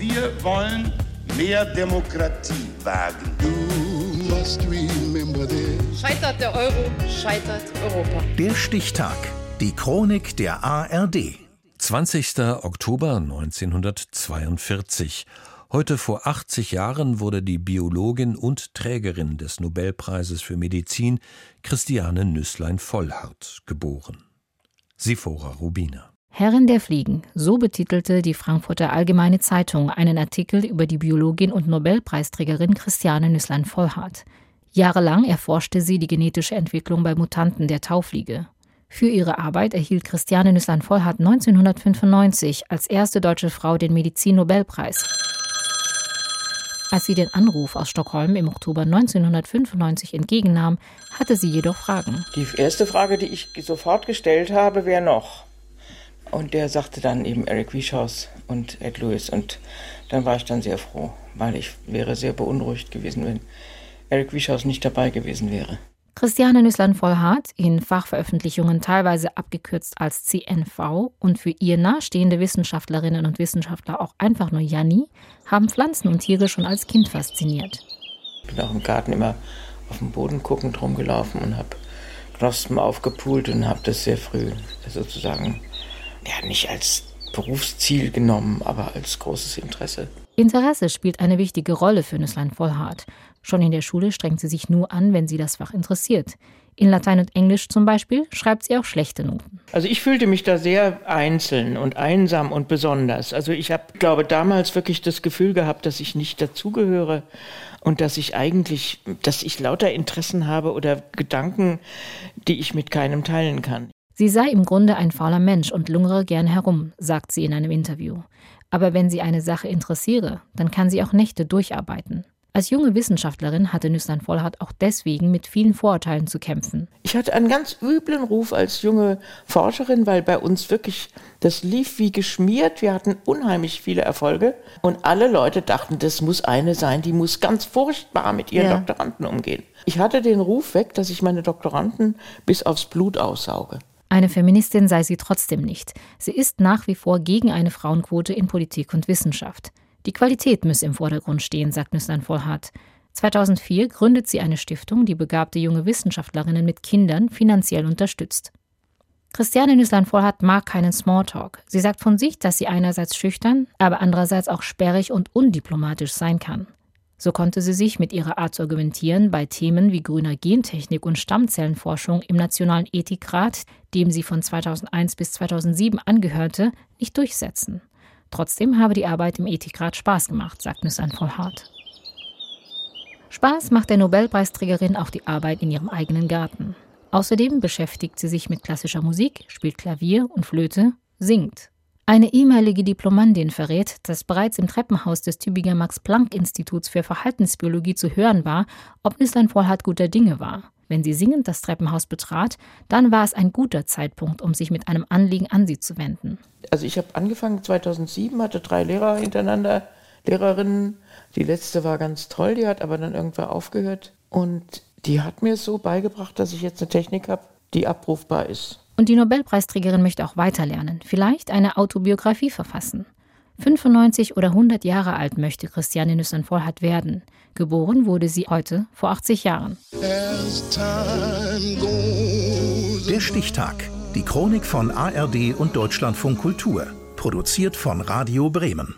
Wir wollen mehr Demokratie wagen. Scheitert der Euro, scheitert Europa. Der Stichtag. Die Chronik der ARD. 20. Oktober 1942. Heute vor 80 Jahren wurde die Biologin und Trägerin des Nobelpreises für Medizin Christiane Nüsslein-Vollhardt geboren. Sifora Rubina. Herrin der Fliegen, so betitelte die Frankfurter Allgemeine Zeitung einen Artikel über die Biologin und Nobelpreisträgerin Christiane Nüsslein-Vollhardt. Jahrelang erforschte sie die genetische Entwicklung bei Mutanten der Taufliege. Für ihre Arbeit erhielt Christiane Nüsslein-Vollhardt 1995 als erste deutsche Frau den Medizin-Nobelpreis. Als sie den Anruf aus Stockholm im Oktober 1995 entgegennahm, hatte sie jedoch Fragen. Die erste Frage, die ich sofort gestellt habe, wer noch? Und der sagte dann eben Eric Wieschaus und Ed Lewis. Und dann war ich dann sehr froh, weil ich wäre sehr beunruhigt gewesen, wenn Eric Wieschaus nicht dabei gewesen wäre. Christiane Nüsslein-Vollhardt, in Fachveröffentlichungen teilweise abgekürzt als CNV und für ihr nahestehende Wissenschaftlerinnen und Wissenschaftler auch einfach nur Janni, haben Pflanzen und Tiere schon als Kind fasziniert. Ich bin auch im Garten immer auf dem Boden guckend rumgelaufen und habe Knospen aufgepult und habe das sehr früh sozusagen ja, nicht als Berufsziel genommen, aber als großes Interesse. Interesse spielt eine wichtige Rolle für Nüsslein Vollhardt. Schon in der Schule strengt sie sich nur an, wenn sie das Fach interessiert. In Latein und Englisch zum Beispiel schreibt sie auch schlechte Noten. Also ich fühlte mich da sehr einzeln und einsam und besonders. Also ich habe, glaube damals wirklich das Gefühl gehabt, dass ich nicht dazugehöre und dass ich eigentlich, dass ich lauter Interessen habe oder Gedanken, die ich mit keinem teilen kann. Sie sei im Grunde ein fauler Mensch und lungere gern herum, sagt sie in einem Interview. Aber wenn sie eine Sache interessiere, dann kann sie auch Nächte durcharbeiten. Als junge Wissenschaftlerin hatte Nüsslein Vollhardt auch deswegen mit vielen Vorurteilen zu kämpfen. Ich hatte einen ganz üblen Ruf als junge Forscherin, weil bei uns wirklich das lief wie geschmiert. Wir hatten unheimlich viele Erfolge und alle Leute dachten, das muss eine sein, die muss ganz furchtbar mit ihren ja. Doktoranden umgehen. Ich hatte den Ruf weg, dass ich meine Doktoranden bis aufs Blut aussauge. Eine Feministin sei sie trotzdem nicht. Sie ist nach wie vor gegen eine Frauenquote in Politik und Wissenschaft. Die Qualität müsse im Vordergrund stehen, sagt Nüsslein Vollhardt. 2004 gründet sie eine Stiftung, die begabte junge Wissenschaftlerinnen mit Kindern finanziell unterstützt. Christiane Nüsslein-Vollhardt mag keinen Smalltalk. Sie sagt von sich, dass sie einerseits schüchtern, aber andererseits auch sperrig und undiplomatisch sein kann. So konnte sie sich mit ihrer Art zu argumentieren bei Themen wie grüner Gentechnik und Stammzellenforschung im Nationalen Ethikrat, dem sie von 2001 bis 2007 angehörte, nicht durchsetzen. Trotzdem habe die Arbeit im Ethikrat Spaß gemacht, sagt Nüssan Vollhardt. Spaß macht der Nobelpreisträgerin auch die Arbeit in ihrem eigenen Garten. Außerdem beschäftigt sie sich mit klassischer Musik, spielt Klavier und Flöte, singt. Eine ehemalige Diplomandin verrät, dass bereits im Treppenhaus des Tübinger Max-Planck-Instituts für Verhaltensbiologie zu hören war, ob Nüsslein Vollhardt guter Dinge war. Wenn sie singend das Treppenhaus betrat, dann war es ein guter Zeitpunkt, um sich mit einem Anliegen an sie zu wenden. Also ich habe angefangen 2007, hatte drei Lehrer hintereinander, Lehrerinnen. Die letzte war ganz toll, die hat aber dann irgendwann aufgehört. Und die hat mir so beigebracht, dass ich jetzt eine Technik habe, die abrufbar ist. Und die Nobelpreisträgerin möchte auch weiterlernen, vielleicht eine Autobiografie verfassen. 95 oder 100 Jahre alt möchte Christiane Nüssern-Vollhardt werden. Geboren wurde sie heute vor 80 Jahren. Der Stichtag. Die Chronik von ARD und Deutschlandfunk Kultur. Produziert von Radio Bremen.